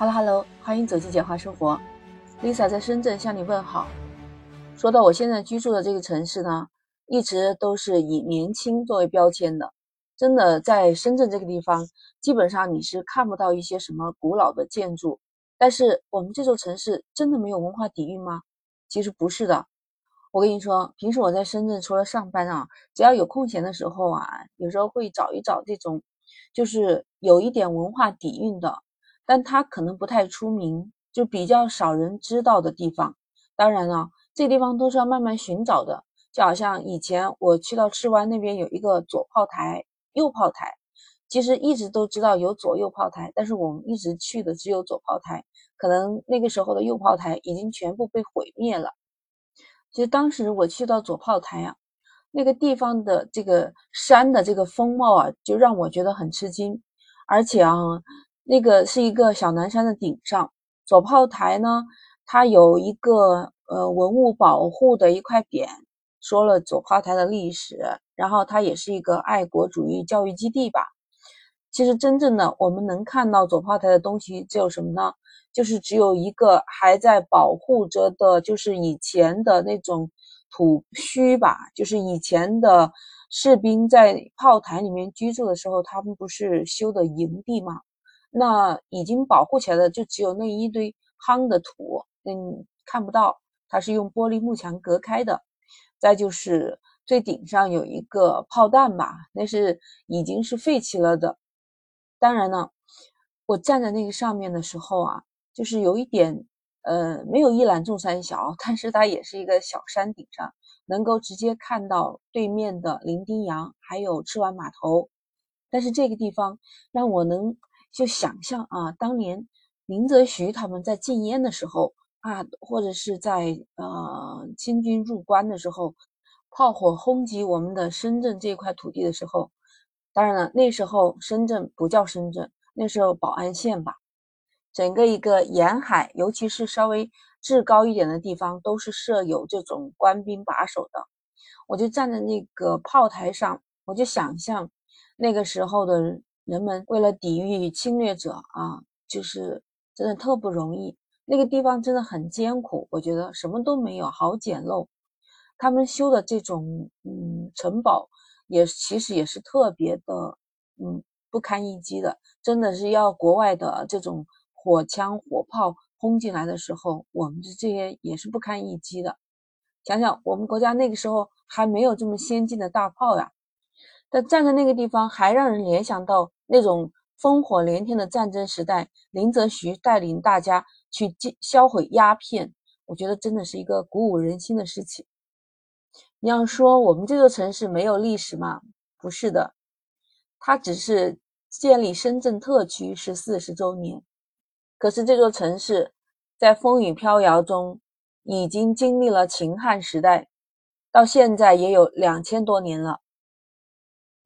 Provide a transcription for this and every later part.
Hello Hello，欢迎走进简化生活，Lisa 在深圳向你问好。说到我现在居住的这个城市呢，一直都是以年轻作为标签的。真的，在深圳这个地方，基本上你是看不到一些什么古老的建筑。但是我们这座城市真的没有文化底蕴吗？其实不是的。我跟你说，平时我在深圳除了上班啊，只要有空闲的时候啊，有时候会找一找这种，就是有一点文化底蕴的。但它可能不太出名，就比较少人知道的地方。当然了，这地方都是要慢慢寻找的。就好像以前我去到赤湾那边有一个左炮台、右炮台，其实一直都知道有左右炮台，但是我们一直去的只有左炮台。可能那个时候的右炮台已经全部被毁灭了。其实当时我去到左炮台啊，那个地方的这个山的这个风貌啊，就让我觉得很吃惊，而且啊。那个是一个小南山的顶上，左炮台呢，它有一个呃文物保护的一块匾，说了左炮台的历史，然后它也是一个爱国主义教育基地吧。其实真正的我们能看到左炮台的东西只有什么呢？就是只有一个还在保护着的，就是以前的那种土墟吧，就是以前的士兵在炮台里面居住的时候，他们不是修的营地吗？那已经保护起来的就只有那一堆夯的土，嗯，看不到，它是用玻璃幕墙隔开的。再就是最顶上有一个炮弹吧，那是已经是废弃了的。当然呢，我站在那个上面的时候啊，就是有一点，呃，没有一览众山小，但是它也是一个小山顶上，能够直接看到对面的伶仃洋还有赤湾码头。但是这个地方让我能。就想象啊，当年林则徐他们在禁烟的时候啊，或者是在呃清军入关的时候，炮火轰击我们的深圳这块土地的时候，当然了，那时候深圳不叫深圳，那时候宝安县吧，整个一个沿海，尤其是稍微制高一点的地方，都是设有这种官兵把守的。我就站在那个炮台上，我就想象那个时候的。人们为了抵御侵略者啊，就是真的特不容易。那个地方真的很艰苦，我觉得什么都没有，好简陋。他们修的这种嗯城堡，也其实也是特别的嗯不堪一击的。真的是要国外的这种火枪火炮轰进来的时候，我们的这些也是不堪一击的。想想我们国家那个时候还没有这么先进的大炮呀。但站在那个地方，还让人联想到那种烽火连天的战争时代，林则徐带领大家去销毁鸦片，我觉得真的是一个鼓舞人心的事情。你要说我们这座城市没有历史吗？不是的，它只是建立深圳特区是四十周年，可是这座城市在风雨飘摇中已经经历了秦汉时代，到现在也有两千多年了。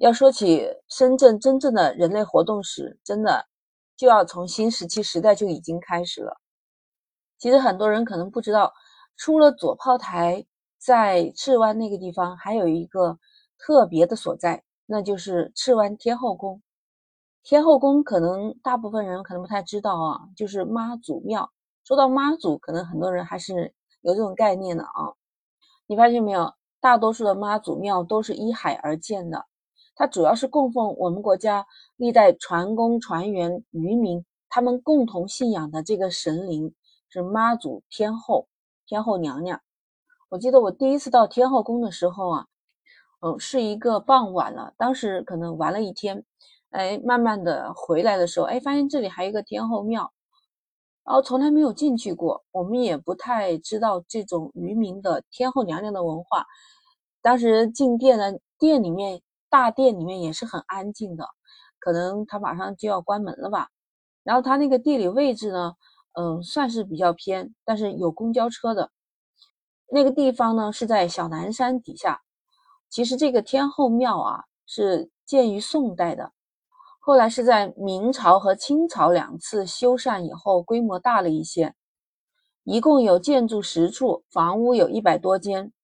要说起深圳真正的人类活动史，真的就要从新石器时代就已经开始了。其实很多人可能不知道，除了左炮台，在赤湾那个地方还有一个特别的所在，那就是赤湾天后宫。天后宫可能大部分人可能不太知道啊，就是妈祖庙。说到妈祖，可能很多人还是有这种概念的啊。你发现没有？大多数的妈祖庙都是依海而建的。它主要是供奉我们国家历代船工船员渔民他们共同信仰的这个神灵是妈祖天后天后娘娘。我记得我第一次到天后宫的时候啊，嗯，是一个傍晚了，当时可能玩了一天，哎，慢慢的回来的时候，哎，发现这里还有一个天后庙，然后从来没有进去过，我们也不太知道这种渔民的天后娘娘的文化。当时进店呢，店里面。大殿里面也是很安静的，可能他马上就要关门了吧。然后他那个地理位置呢，嗯，算是比较偏，但是有公交车的。那个地方呢是在小南山底下。其实这个天后庙啊是建于宋代的，后来是在明朝和清朝两次修缮以后规模大了一些，一共有建筑十处，房屋有一百多间。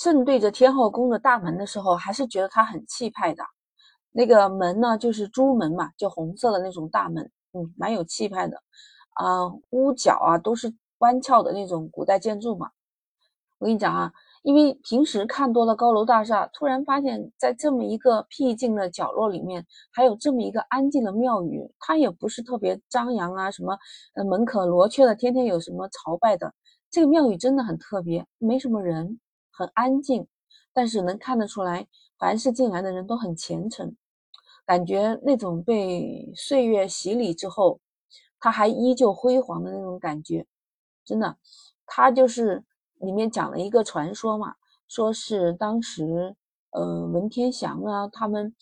正对着天后宫的大门的时候，还是觉得它很气派的。那个门呢，就是朱门嘛，就红色的那种大门，嗯，蛮有气派的，啊，屋角啊都是弯翘的那种古代建筑嘛。我跟你讲啊，因为平时看多了高楼大厦，突然发现，在这么一个僻静的角落里面，还有这么一个安静的庙宇，它也不是特别张扬啊，什么呃门可罗雀的，天天有什么朝拜的。这个庙宇真的很特别，没什么人，很安静，但是能看得出来，凡是进来的人都很虔诚，感觉那种被岁月洗礼之后，它还依旧辉煌的那种感觉，真的，它就是。里面讲了一个传说嘛，说是当时，呃，文天祥啊，他们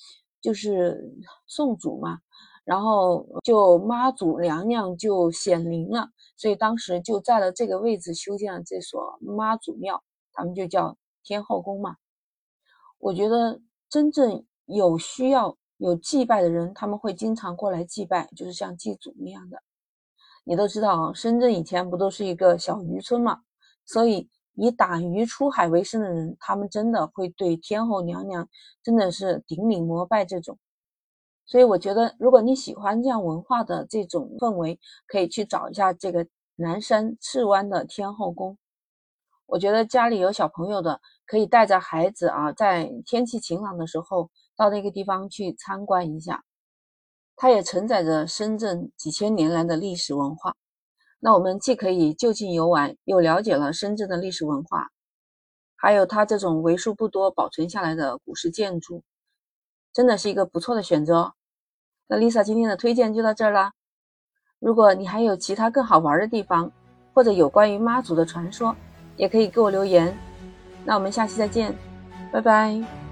就是送祖嘛，然后就妈祖娘娘就显灵了，所以当时就在了这个位置修建了这所妈祖庙，他们就叫天后宫嘛。我觉得真正有需要有祭拜的人，他们会经常过来祭拜，就是像祭祖那样的。你都知道啊，深圳以前不都是一个小渔村嘛？所以，以打鱼出海为生的人，他们真的会对天后娘娘真的是顶礼膜拜这种。所以，我觉得如果你喜欢这样文化的这种氛围，可以去找一下这个南山赤湾的天后宫。我觉得家里有小朋友的，可以带着孩子啊，在天气晴朗的时候到那个地方去参观一下。它也承载着深圳几千年来的历史文化。那我们既可以就近游玩，又了解了深圳的历史文化，还有它这种为数不多保存下来的古式建筑，真的是一个不错的选择。那 Lisa 今天的推荐就到这儿啦。如果你还有其他更好玩的地方，或者有关于妈祖的传说，也可以给我留言。那我们下期再见，拜拜。